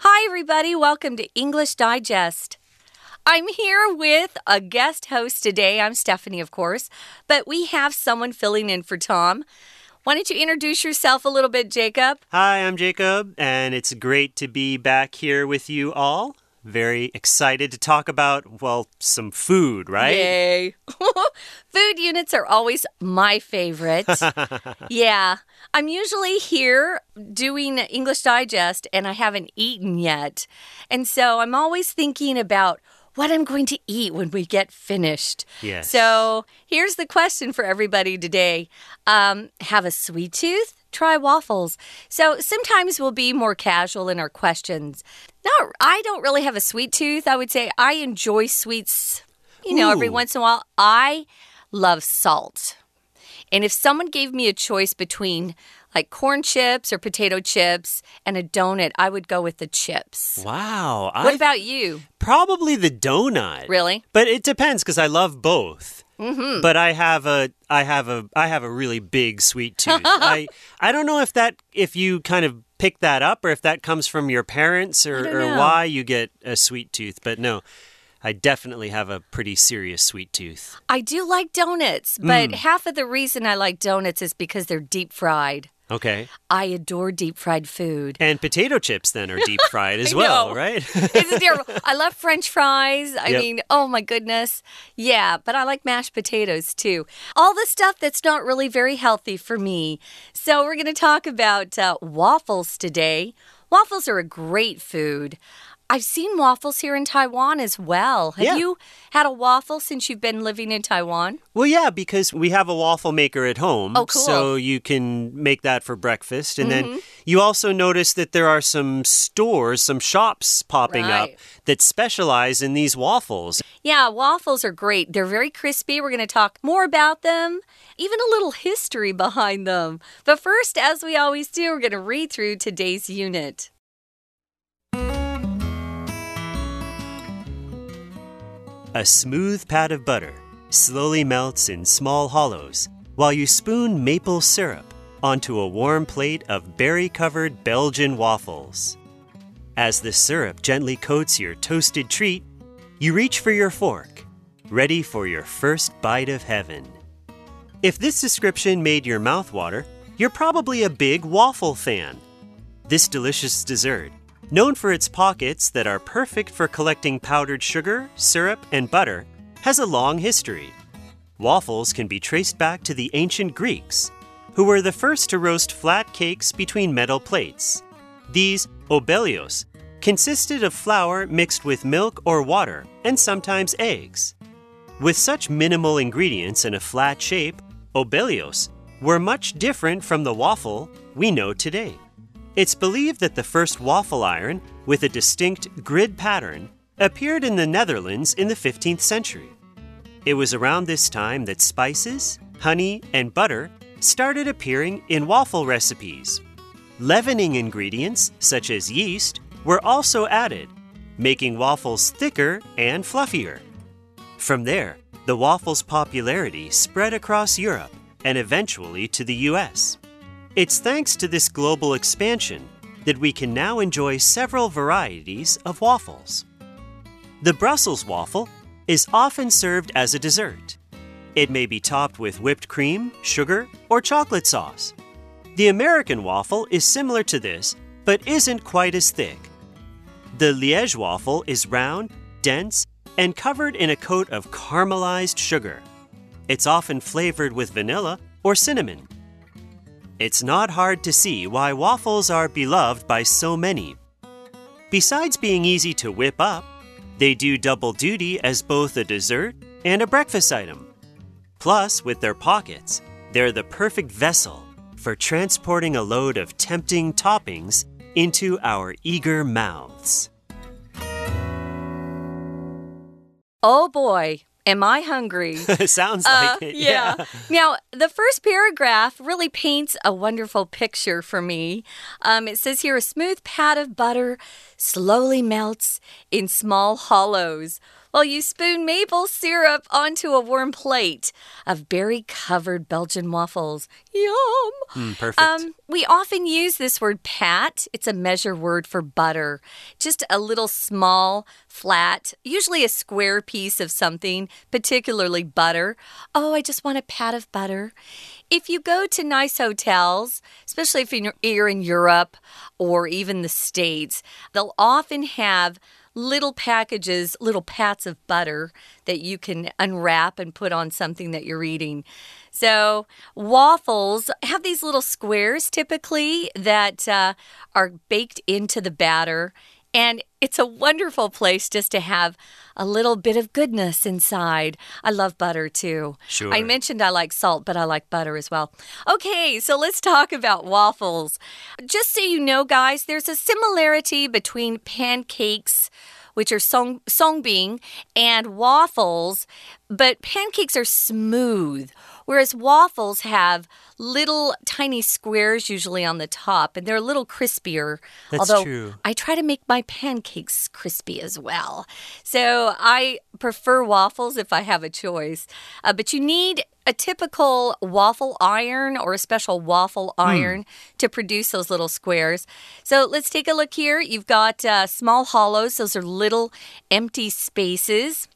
Hi, everybody. Welcome to English Digest. I'm here with a guest host today. I'm Stephanie, of course, but we have someone filling in for Tom. Why don't you introduce yourself a little bit, Jacob? Hi, I'm Jacob, and it's great to be back here with you all. Very excited to talk about, well, some food, right? Yay. food units are always my favorite. yeah. I'm usually here doing English Digest, and I haven't eaten yet. And so I'm always thinking about what I'm going to eat when we get finished. Yes. So here's the question for everybody today um, Have a sweet tooth? Try waffles. So sometimes we'll be more casual in our questions. No, I don't really have a sweet tooth. I would say I enjoy sweets, you know, every once in a while. I love salt. And if someone gave me a choice between like corn chips or potato chips and a donut, I would go with the chips. Wow. What I about you? probably the donut. Really? But it depends because I love both. Mm-hmm. But I have a I have a I have a really big sweet tooth. I I don't know if that if you kind of pick that up or if that comes from your parents or, or why you get a sweet tooth. But no, I definitely have a pretty serious sweet tooth. I do like donuts, but half of the reason I like donuts is because they're deep fried. Okay. I adore deep fried food. And potato chips then are deep fried as well, right? It's terrible. I love French fries. I Yep. mean, oh my goodness. Yeah, but I like mashed potatoes too. All the stuff that's not really very healthy for me. So, we're going to talk about uh, waffles today. Waffles are a great food. I've seen waffles here in Taiwan as well. Have Yeah. you had a waffle since you've been living in Taiwan? Well, yeah, because we have a waffle maker at home. Oh, cool. Mm-hmm. So you can make that for breakfast. And then you also notice that there are some stores, some shops popping up that specialize in these waffles. Yeah, waffles are great. They're very crispy. We're going to talk more about them, even a little history behind them. But first, as we always do, we're going to read through today's unit. A smooth pat of butter slowly melts in small hollows while you spoon maple syrup onto a warm plate of berry covered Belgian waffles. As the syrup gently coats your toasted treat, you reach for your fork, ready for your first bite of heaven. If this description made your mouth water, you're probably a big waffle fan. This delicious dessert, known for its pockets that are perfect for collecting powdered sugar, syrup, and butter, has a long history. Waffles can be traced back to the ancient Greeks, who were the first to roast flat cakes between metal plates. These obelios consisted of flour mixed with milk or water and sometimes eggs. With such minimal ingredients and a flat shape, obelios were much different from the waffle we know today. It's believed that the first waffle iron with a distinct grid pattern appeared in the Netherlands in the 15th century. It was around this time that spices, honey, and butter started appearing in waffle recipes. Leavening ingredients, such as yeast, were also added, making waffles thicker and fluffier. From there, the waffle's popularity spread across Europe and eventually to the US. It's thanks to this global expansion that we can now enjoy several varieties of waffles. The Brussels waffle is often served as a dessert. It may be topped with whipped cream, sugar, or chocolate sauce. The American waffle is similar to this, but isn't quite as thick. The Liège waffle is round, dense, and covered in a coat of caramelized sugar. It's often flavored with vanilla or cinnamon. It's not hard to see why waffles are beloved by so many. Besides being easy to whip up, they do double duty as both a dessert and a breakfast item. Plus, with their pockets, they're the perfect vessel for transporting a load of tempting toppings into our eager mouths. Oh boy, am I hungry. Sounds Uh, like it. yeah. Now, the first paragraph really paints a wonderful picture for me. Um, it says here a smooth pat of butter slowly melts in small hollows. While you spoon maple syrup onto a warm plate of berry covered Belgian waffles. Yum! Mm, perfect. Um, we often use this word pat. It's a measure word for butter. Just a little small, flat, usually a square piece of something, particularly butter. Oh, I just want a pat of butter. If you go to nice hotels, especially if you're in Europe or even the States, they'll often have little packages, little pats of butter that you can unwrap and put on something that you're eating. So, waffles have these little squares typically that uh, are baked into the batter. And it's a wonderful place just to have a little bit of goodness inside. I love butter too. Sure. I mentioned I like salt, but I like butter as well. Okay, so let's talk about waffles. Just so you know, guys, there's a similarity between pancakes which are song songbing, and waffles, but pancakes are smooth, whereas waffles have little tiny squares usually on the top, and they're a little crispier. That's although true. I try to make my pancakes crispy as well. So I prefer waffles if I have a choice. Uh, but you need a typical waffle iron or a special waffle hmm. iron mm. to produce those little squares. So let's take a look here. You've got uh, small hollows, those are little empty spaces.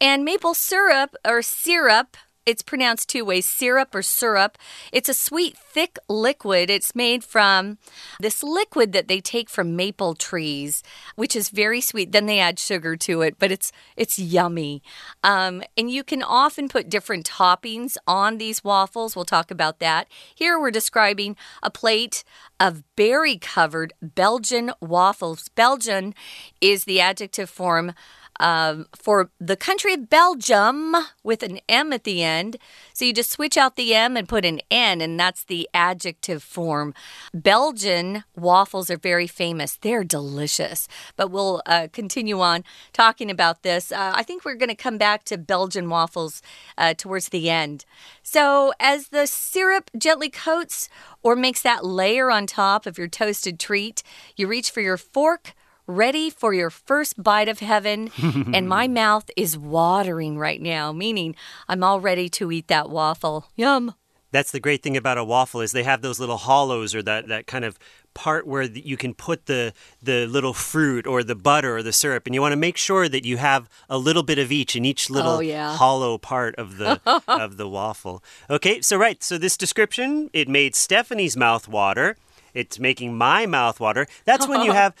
And maple syrup or syrup it's pronounced two ways syrup or syrup. It's a sweet, thick liquid. It's made from this liquid that they take from maple trees, which is very sweet. Then they add sugar to it, but it's it's yummy. Um, and you can often put different toppings on these waffles. We'll talk about that. Here we're describing a plate of berry covered Belgian waffles. Belgian is the adjective form um, for the country of Belgium with an M at the end. So you just switch out the M and put an N, and that's the adjective form. Belgian waffles are very famous. They're delicious. But we'll uh, continue on talking about this. Uh, I think we're going to come back to Belgian waffles uh, towards the end. So as the syrup gently coats or makes that layer on top of your toasted treat, you reach for your fork ready for your first bite of heaven. and my mouth is watering right now, meaning I'm all ready to eat that waffle. Yum. That's the great thing about a waffle is they have those little hollows or that, that kind of part where you can put the the little fruit or the butter or the syrup and you want to make sure that you have a little bit of each in each little oh, yeah. hollow part of the of the waffle. Okay, so right, so this description it made Stephanie's mouth water. It's making my mouth water. That's when you have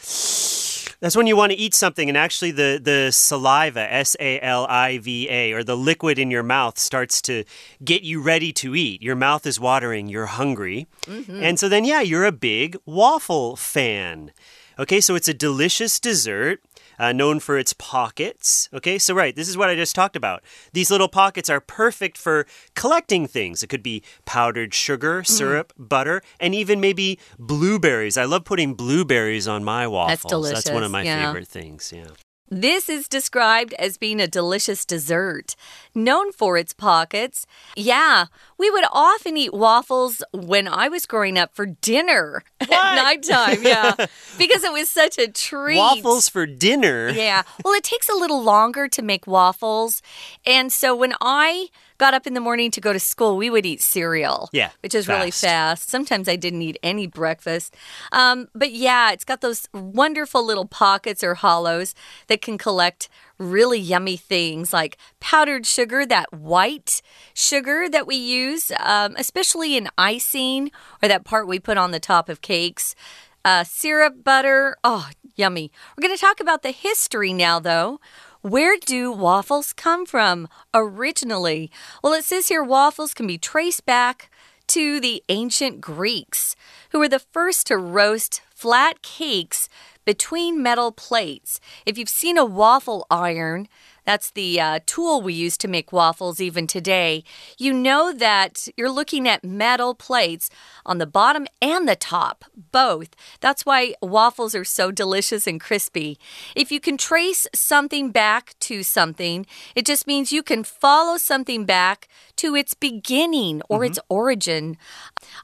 that's when you want to eat something and actually the, the saliva, S A L I V A, or the liquid in your mouth starts to get you ready to eat. Your mouth is watering, you're hungry. Mm -hmm. And so then, yeah, you're a big waffle fan. Okay, so it's a delicious dessert uh, known for its pockets. Okay, so right, this is what I just talked about. These little pockets are perfect for collecting things. It could be powdered sugar, mm-hmm. syrup, mm. butter, and even maybe blueberries. I love putting blueberries on my waffles. That's delicious. That's one of my yeah. favorite things. Yeah. This is described as being a delicious dessert, known for its pockets. Yeah, we would often eat waffles when I was growing up for dinner what? at nighttime. Yeah, because it was such a treat. Waffles for dinner? Yeah. Well, it takes a little longer to make waffles. And so when I got up in the morning to go to school, we would eat cereal. Yeah. Which is fast. really fast. Sometimes I didn't eat any breakfast. Um, but yeah, it's got those wonderful little pockets or hollows that can collect really yummy things like powdered sugar, that white sugar that we use, um, especially in icing or that part we put on the top of cakes. Uh, syrup, butter. Oh, yummy. We're going to talk about the history now, though. Where do waffles come from originally? Well, it says here waffles can be traced back to the ancient Greeks, who were the first to roast flat cakes between metal plates. If you've seen a waffle iron, that's the uh, tool we use to make waffles even today. You know that you're looking at metal plates on the bottom and the top, both. That's why waffles are so delicious and crispy. If you can trace something back to something, it just means you can follow something back to its beginning or mm -hmm. its origin.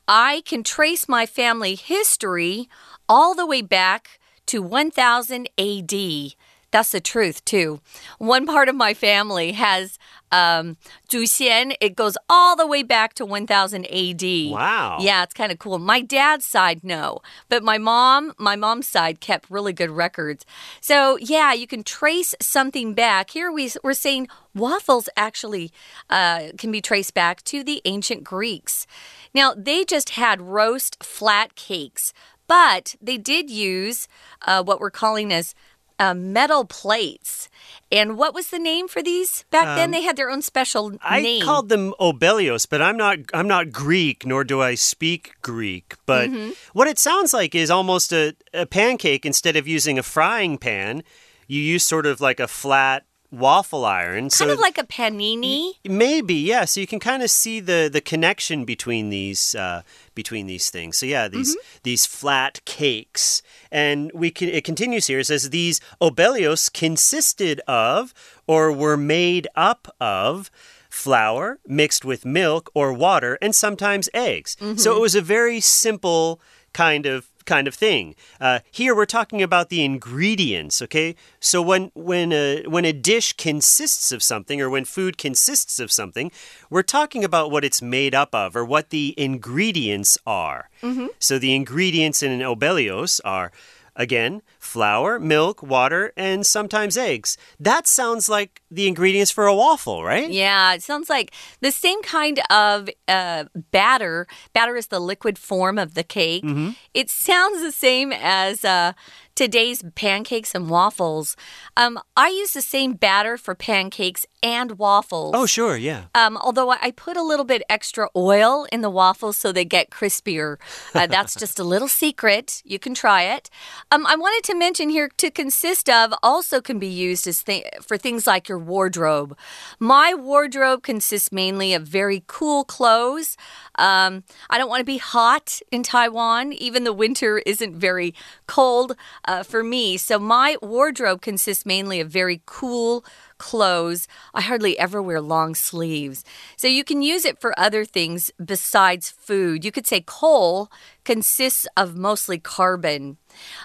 I can trace my family history all the way back to 1000 AD. That's the truth, too. One part of my family has um, 祖先. It goes all the way back to 1000 AD. Wow. Yeah, it's kind of cool. My dad's side, no. But my mom, my mom's side kept really good records. So, yeah, you can trace something back. Here we, we're saying waffles actually uh, can be traced back to the ancient Greeks. Now, they just had roast flat cakes, but they did use uh, what we're calling as uh, metal plates. And what was the name for these back um, then? They had their own special I name. I called them obelios, but I'm not I'm not Greek, nor do I speak Greek. But mm -hmm. what it sounds like is almost a, a pancake instead of using a frying pan. You use sort of like a flat waffle iron. Kind so of like a panini. Maybe, yeah. So you can kind of see the the connection between these uh, between these things. So yeah, these mm -hmm. these flat cakes, and we can. It continues here. It says these obelios consisted of or were made up of flour mixed with milk or water and sometimes eggs. Mm -hmm. So it was a very simple kind of kind of thing. Uh, here we're talking about the ingredients, okay? So when when a when a dish consists of something or when food consists of something, we're talking about what it's made up of or what the ingredients are. Mm -hmm. So the ingredients in an obelios are Again, flour, milk, water, and sometimes eggs. That sounds like the ingredients for a waffle, right? Yeah, it sounds like the same kind of uh, batter. Batter is the liquid form of the cake. Mm -hmm. It sounds the same as uh, today's pancakes and waffles. Um, I use the same batter for pancakes and waffles. Oh, sure, yeah. Um, although I put a little bit extra oil in the waffles so they get crispier. Uh, that's just a little secret. You can try it. Um, I wanted to mention here to consist of also can be used as th for things like your wardrobe. My wardrobe consists mainly of very cool clothes. Um, I don't want to be hot in Taiwan. Even the winter isn't very cold uh, for me. So my wardrobe consists mainly of very cool clothes. I hardly ever wear long sleeves. So you can use it for other things besides food. You could say coal consists of mostly carbon.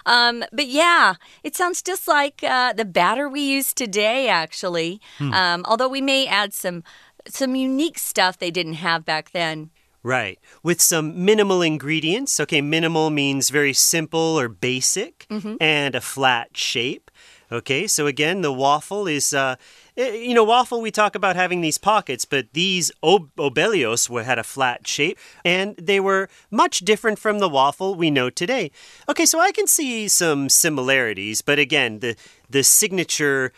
Um, but yeah, it sounds just like uh, the batter we use today, actually. Hmm. Um, although we may add some some unique stuff they didn't have back then. Right. With some minimal ingredients. Okay, minimal means very simple or basic mm -hmm. and a flat shape. Okay, so again, the waffle is, uh, eh, you know, waffle, we talk about having these pockets, but these ob obelios were, had a flat shape and they were much different from the waffle we know today. Okay, so I can see some similarities, but again, the, the signature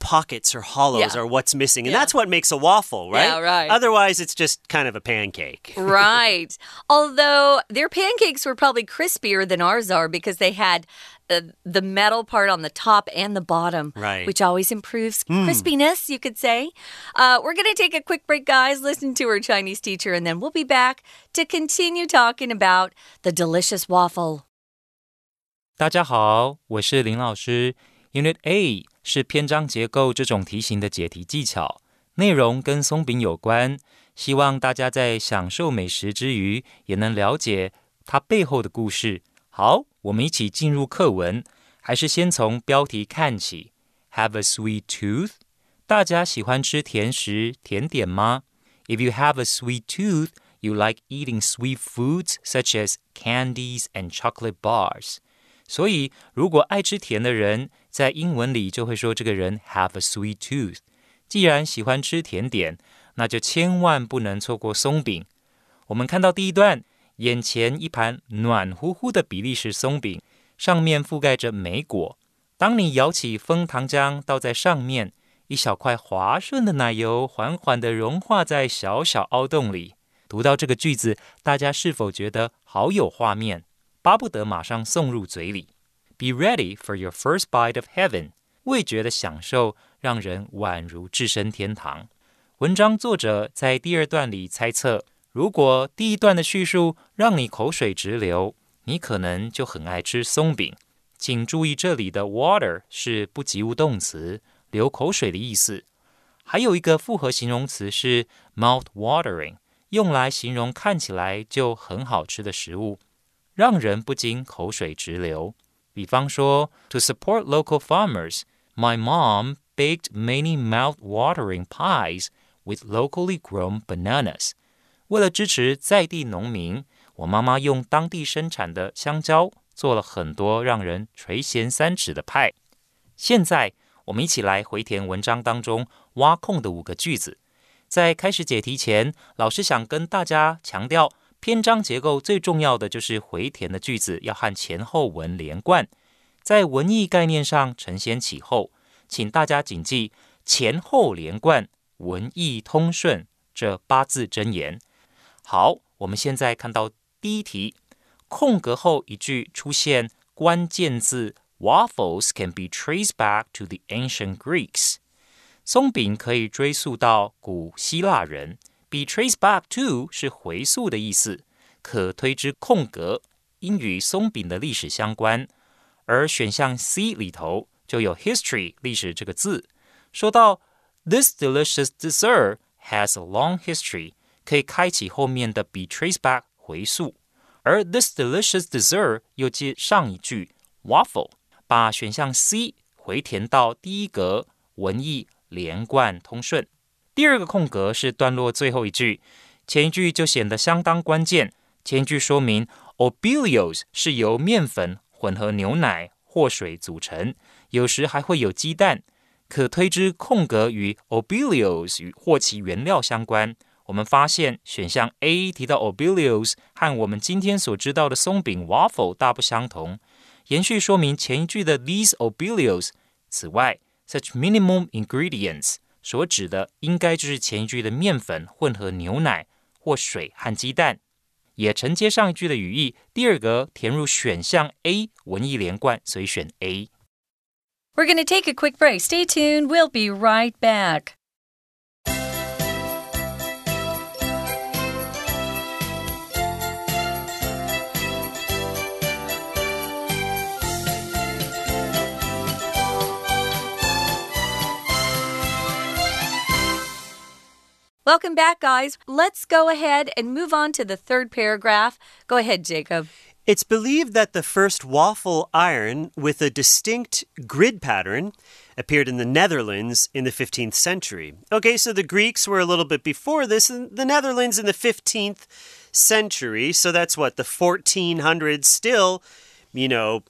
pockets or hollows yeah. are what's missing. And yeah. that's what makes a waffle, right? Yeah, right. Otherwise, it's just kind of a pancake. right. Although their pancakes were probably crispier than ours are because they had uh, the metal part on the top and the bottom, right. which always improves mm. crispiness, you could say. Uh, we're going to take a quick break, guys, listen to our Chinese teacher, and then we'll be back to continue talking about the delicious waffle. 大家好，我是林老师。Unit A 是篇章结构这种题型的解题技巧，内容跟松饼有关。希望大家在享受美食之余，也能了解它背后的故事。 好，我们一起进入课文，还是先从标题看起。Have a sweet tooth？大家喜欢吃甜食、甜点吗？If you have a sweet tooth, you like eating sweet foods such as candies and chocolate bars. 所以，如果爱吃甜的人，在英文里就会说这个人 have a sweet tooth。既然喜欢吃甜点，那就千万不能错过松饼。我们看到第一段，眼前一盘暖乎乎的比利时松饼，上面覆盖着莓果。当你舀起枫糖浆倒在上面，一小块滑顺的奶油缓缓地融化在小小凹洞里。读到这个句子，大家是否觉得好有画面？巴不得马上送入嘴里。Be ready for your first bite of heaven。味觉的享受让人宛如置身天堂。文章作者在第二段里猜测，如果第一段的叙述让你口水直流，你可能就很爱吃松饼。请注意，这里的 water 是不及物动词，流口水的意思。还有一个复合形容词是 mouth watering，用来形容看起来就很好吃的食物。让人不禁口水直流。比方说，to support local farmers, My mom baked many mouth-watering pies with locally grown bananas. 为了支持在地农民，我妈妈用当地生产的香蕉做了很多让人垂涎三尺的派。现在，我们一起来回填文章当中挖空的五个句子。在开始解题前，老师想跟大家强调，篇章结构最重要的就是回填的句子要和前后文连贯，在文意概念上承先启后，请大家谨记前后连贯、文意通顺这八字真言。好，我们现在看到第一题，空格后一句出现关键字 “waffles can be traced back to the ancient Greeks”。松饼可以追溯到古希腊人，be traced back to 是回溯的意思，可推知空格应与松饼的历史相关。而选项 C 里头就有 history 历史这个字，说到 This delicious dessert has a long history。 可以开启后面的 be traced back 回溯，而 this delicious dessert 又接上一句 waffle，把选项 C 回填到第一格，文意连贯通顺。第二个空格是段落最后一句，前一句就显得相当关键。前一句说明 obilios 是由面粉混合牛奶或水组成，有时还会有鸡蛋，可推知空格与 obilios 与或其原料相关。我们发现选项 A 提到 Obelios 和我们今天所知道的松饼 waffle 大不相同，延续说明前一句的 these Obelios。此外，such minimum ingredients 所指的应该就是前一句的面粉混合牛奶或水和鸡蛋。也承接上一句的语义，第二格填入选项 A，文意连贯，所以选 A。We're going to take a quick break. Stay tuned. We'll be right back. Welcome back, guys. Let's go ahead and move on to the third paragraph. Go ahead, Jacob. It's believed that the first waffle iron with a distinct grid pattern appeared in the Netherlands in the 15th century. Okay, so the Greeks were a little bit before this, and the Netherlands in the 15th century. So that's what, the 1400s, still, you know,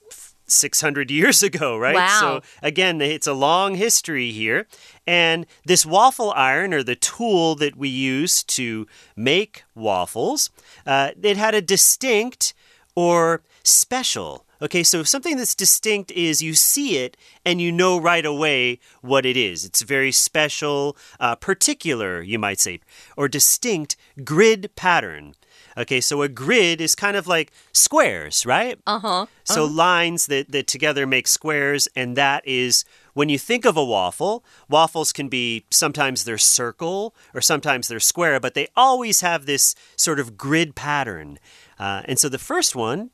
600 years ago, right? Wow. So, again, it's a long history here. And this waffle iron, or the tool that we use to make waffles, uh, it had a distinct or special. Okay, so something that's distinct is you see it and you know right away what it is. It's very special, uh, particular, you might say, or distinct grid pattern. Okay, so a grid is kind of like squares, right? Uh huh. So lines that, that together make squares, and that is when you think of a waffle, waffles can be sometimes they're circle or sometimes they're square, but they always have this sort of grid pattern. Uh, and so the first one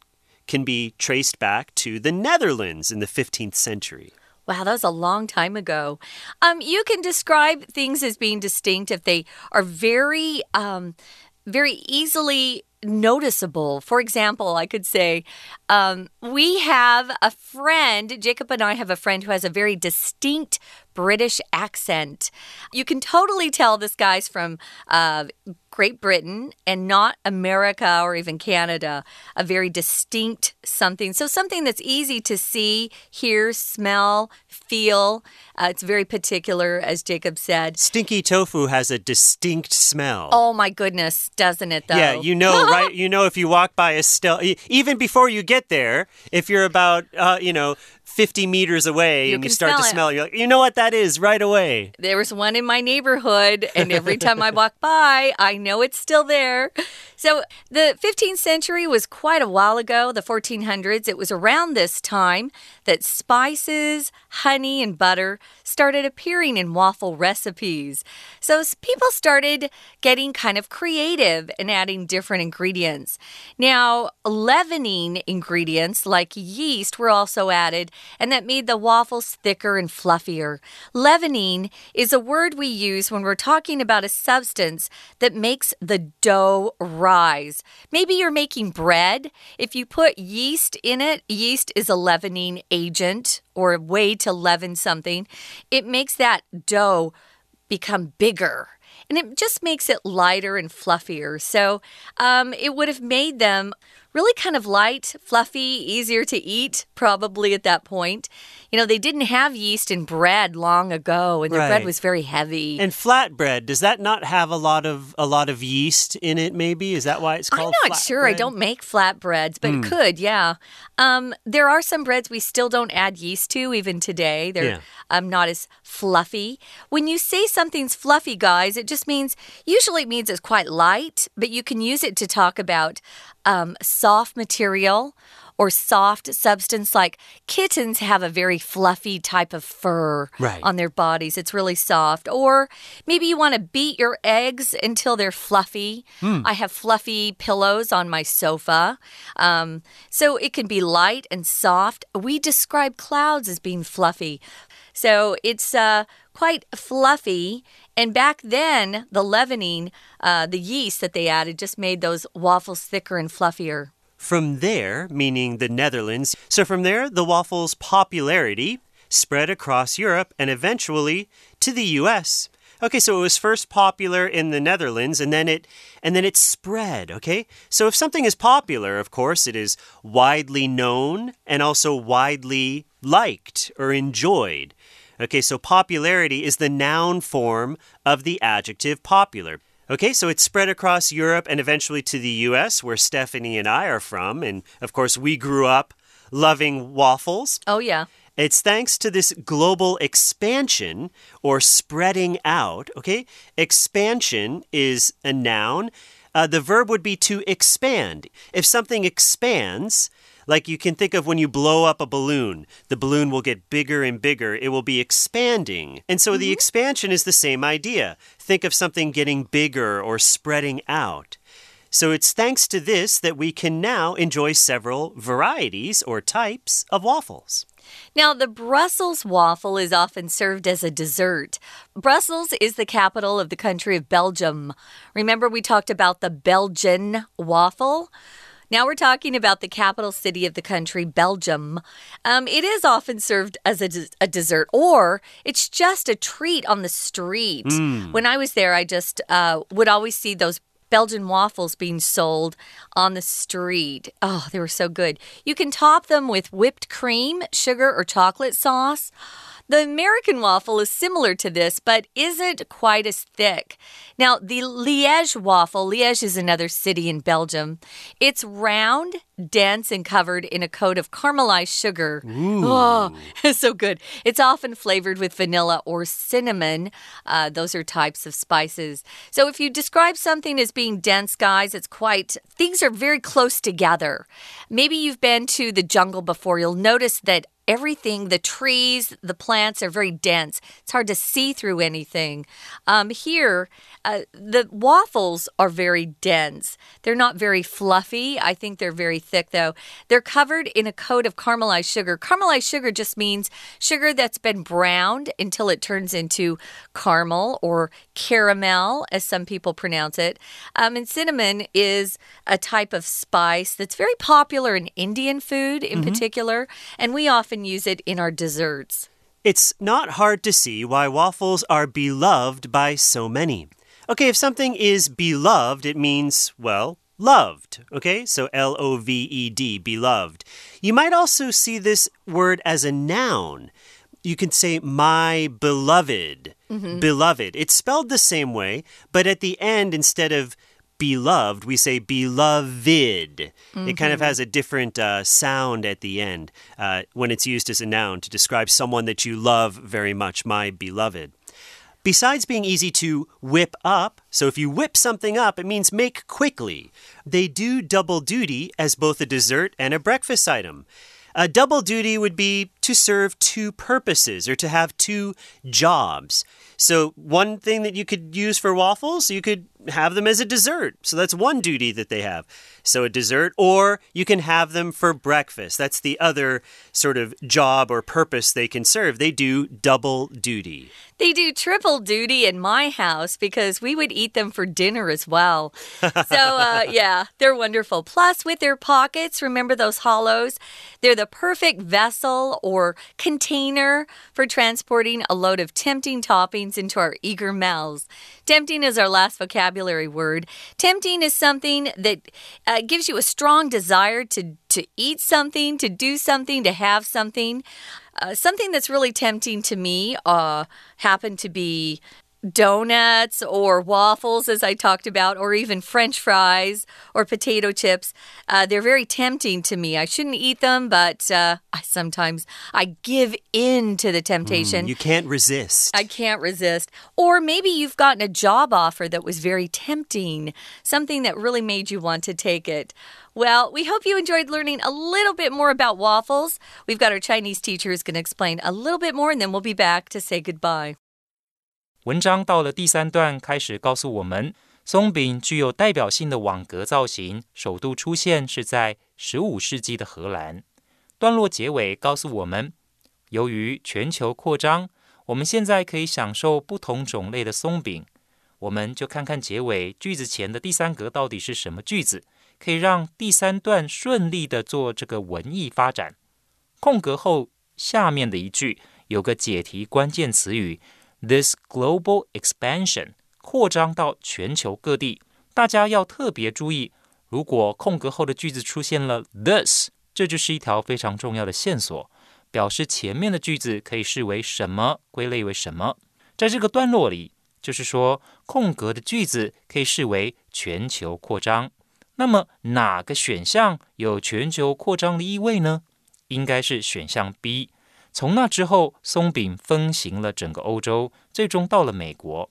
can be traced back to the Netherlands in the 15th century. Wow, that was a long time ago. Um, you can describe things as being distinct if they are very, um, very easily noticeable. For example, I could say, um, we have a friend, Jacob and I have a friend who has a very distinct British accent. You can totally tell this guy's from uh, Great Britain and not America or even Canada. A very distinct something. So, something that's easy to see, hear, smell, feel. Uh, it's very particular, as Jacob said. Stinky tofu has a distinct smell. Oh my goodness, doesn't it though? Yeah, you know, right? You know, if you walk by a still, even before you get there, if you're about, uh, you know, 50 meters away You and you start smell to it. smell, you're like, you know what that is right away. There was one in my neighborhood, and every time I walk by, I know it's still there. So, the 15th century was quite a while ago, the 1400s. It was around this time that spices, honey, and butter started appearing in waffle recipes. So, people started getting kind of creative and adding different ingredients. Now, leavening ingredients like yeast were also added and that made the waffles thicker and fluffier. Leavening is a word we use when we're talking about a substance that makes the dough rise. Maybe you're making bread. If you put yeast in it, yeast is a leavening agent or a way to leaven something. It makes that dough become bigger and it just makes it lighter and fluffier. So um, it would have made them really kind of light, fluffy, easier to eat, probably at that point. You know, they didn't have yeast in bread long ago, and their Right. bread was very heavy. And flatbread, does that not have a lot of a lot of yeast in it? Maybe is that why it's called? I'm not sure. I don't make flatbreads, but it could, yeah. Um, there are some breads we still don't add yeast to even today. They're Yeah. um, not as fluffy. When you say something's fluffy, guys, it just means usually it means it's quite light, but you can use it to talk about um, soft material or soft substance. Like kittens have a very fluffy type of fur Right. on their bodies. It's really soft. Or maybe you want to beat your eggs until they're fluffy. I have fluffy pillows on my sofa. Um, so it can be light and soft. We describe clouds as being fluffy. So it's uh, quite fluffy. And back then, the leavening, uh, the yeast that they added, just made those waffles thicker and fluffier. From there, meaning the Netherlands, so from there, the waffle's popularity spread across Europe and eventually to the US. Okay, so it was first popular in the Netherlands and then it and then it spread, okay? So if something is popular, of course, it is widely known and also widely liked or enjoyed. Okay, so popularity is the noun form of the adjective popular. Okay, so it spread across Europe and eventually to the US, where Stephanie and I are from. And of course, we grew up loving waffles. Oh, yeah. It's thanks to this global expansion or spreading out. Okay, expansion is a noun. Uh, the verb would be to expand. If something expands, like you can think of when you blow up a balloon, the balloon will get bigger and bigger. It will be expanding. And so the mm-hmm. expansion is the same idea. Think of something getting bigger or spreading out. So it's thanks to this that we can now enjoy several varieties or types of waffles. Now, the Brussels waffle is often served as a dessert. Brussels is the capital of the country of Belgium. Remember, we talked about the Belgian waffle? Now we're talking about the capital city of the country, Belgium. Um, it is often served as a, des- a dessert, or it's just a treat on the street. When I was there, I just uh, would always see those Belgian waffles being sold on the street. Oh, they were so good. You can top them with whipped cream, sugar, or chocolate sauce. The American waffle is similar to this, but isn't quite as thick. Now, the Liège waffle, Liège is another city in Belgium. It's round, dense, and covered in a coat of caramelized sugar. Oh, so good. It's often flavored with vanilla or cinnamon. Uh, those are types of spices. So, if you describe something as being dense, guys, it's quite, things are very close together. Maybe you've been to the jungle before. You'll notice that everything, the trees, the plants are very dense. It's hard to see through anything. Um, here, uh, the waffles are very dense. They're not very fluffy. I think they're very thick, though. They're covered in a coat of caramelized sugar. Caramelized sugar just means sugar that's been browned until it turns into caramel or caramel, as some people pronounce it. Um, and cinnamon is a type of spice that's very popular in Indian food in particular, and we often use it in our desserts. It's not hard to see why waffles are beloved by so many. Okay, if something is beloved, it means, well, loved. Okay, so L O V E D, beloved. You might also see this word as a noun. You can say, my beloved. Beloved. It's spelled the same way, but at the end, instead of beloved, we say beloved. It kind of has a different uh, sound at the end uh, when it's used as a noun to describe someone that you love very much, my beloved. Besides being easy to whip up, so if you whip something up, it means make quickly. They do double duty as both a dessert and a breakfast item. A double duty would be to serve two purposes or to have two jobs. So, one thing that you could use for waffles, you could have them as a dessert. So, that's one duty that they have. So, a dessert, or you can have them for breakfast. That's the other sort of job or purpose they can serve. They do double duty. They do triple duty in my house because we would eat them for dinner as well. so, uh, yeah, they're wonderful. Plus, with their pockets, remember those hollows? They're the perfect vessel or container for transporting a load of tempting toppings into our eager mouths. Tempting is our last vocabulary word. Tempting is something that uh, gives you a strong desire to, to eat something, to do something, to have something. Uh, something that's really tempting to me uh, happened to be donuts or waffles, as I talked about, or even french fries or potato chips. Uh, they're very tempting to me. I shouldn't eat them, but uh, I sometimes I give in to the temptation. Mm, you can't resist. I can't resist. Or maybe you've gotten a job offer that was very tempting, something that really made you want to take it. Well, we hope you enjoyed learning a little bit more about waffles. We've got our Chinese teacher who's going to explain a little bit more, and then we'll be back to say goodbye. 文章到了第三段，开始告诉我们，松饼具有代表性的网格造型，首度出现是在十五世纪的荷兰。段落结尾告诉我们，由于全球扩张，我们现在可以享受不同种类的松饼。我们就看看结尾句子前的第三格到底是什么句子，可以让第三段顺利的做这个文艺发展。空格后下面的一句有个解题关键词语。This global expansion 扩张到全球各地，大家要特别注意。如果空格后的句子出现了 this，这就是一条非常重要的线索，表示前面的句子可以视为什么，归类为什么。在这个段落里，就是说空格的句子可以视为全球扩张。那么哪个选项有全球扩张的意味呢？应该是选项 B。从那之后，松饼风行了整个欧洲，最终到了美国。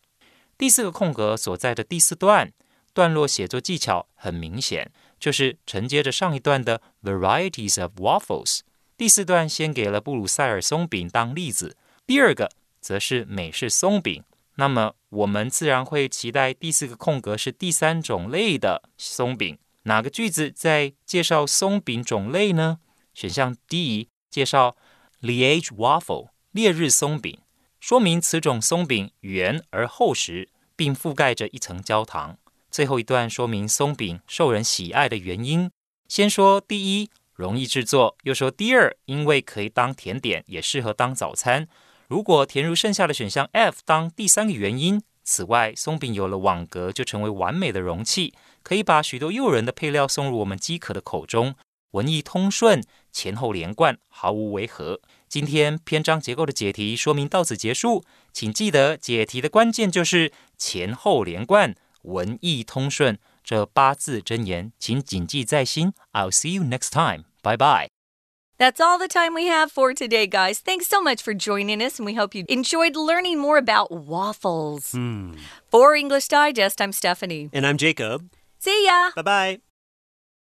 第四个空格所在的第四段段落写作技巧很明显，就是承接着上一段的 varieties of waffles。第四段先给了布鲁塞尔松饼当例子，第二个则是美式松饼。那么我们自然会期待第四个空格是第三种类的松饼。哪个句子在介绍松饼种类呢？选项 D 介绍。Liege waffle 烈日松饼，说明此种松饼圆而厚实，并覆盖着一层焦糖。最后一段说明松饼受人喜爱的原因。先说第一，容易制作；又说第二，因为可以当甜点，也适合当早餐。如果填入剩下的选项 F 当第三个原因。此外，松饼有了网格，就成为完美的容器，可以把许多诱人的配料送入我们饥渴的口中。文艺通顺，前后连贯，毫无违和。今天篇章结构的解题说明到此结束，请记得解题的关键就是前后连贯、文艺通顺这八字真言，请谨记在心。I'll see you next time. Bye bye. That's all the time we have for today, guys. Thanks so much for joining us, and we hope you enjoyed learning more about waffles. Hmm. For English Digest, I'm Stephanie. And I'm Jacob. See ya. Bye bye.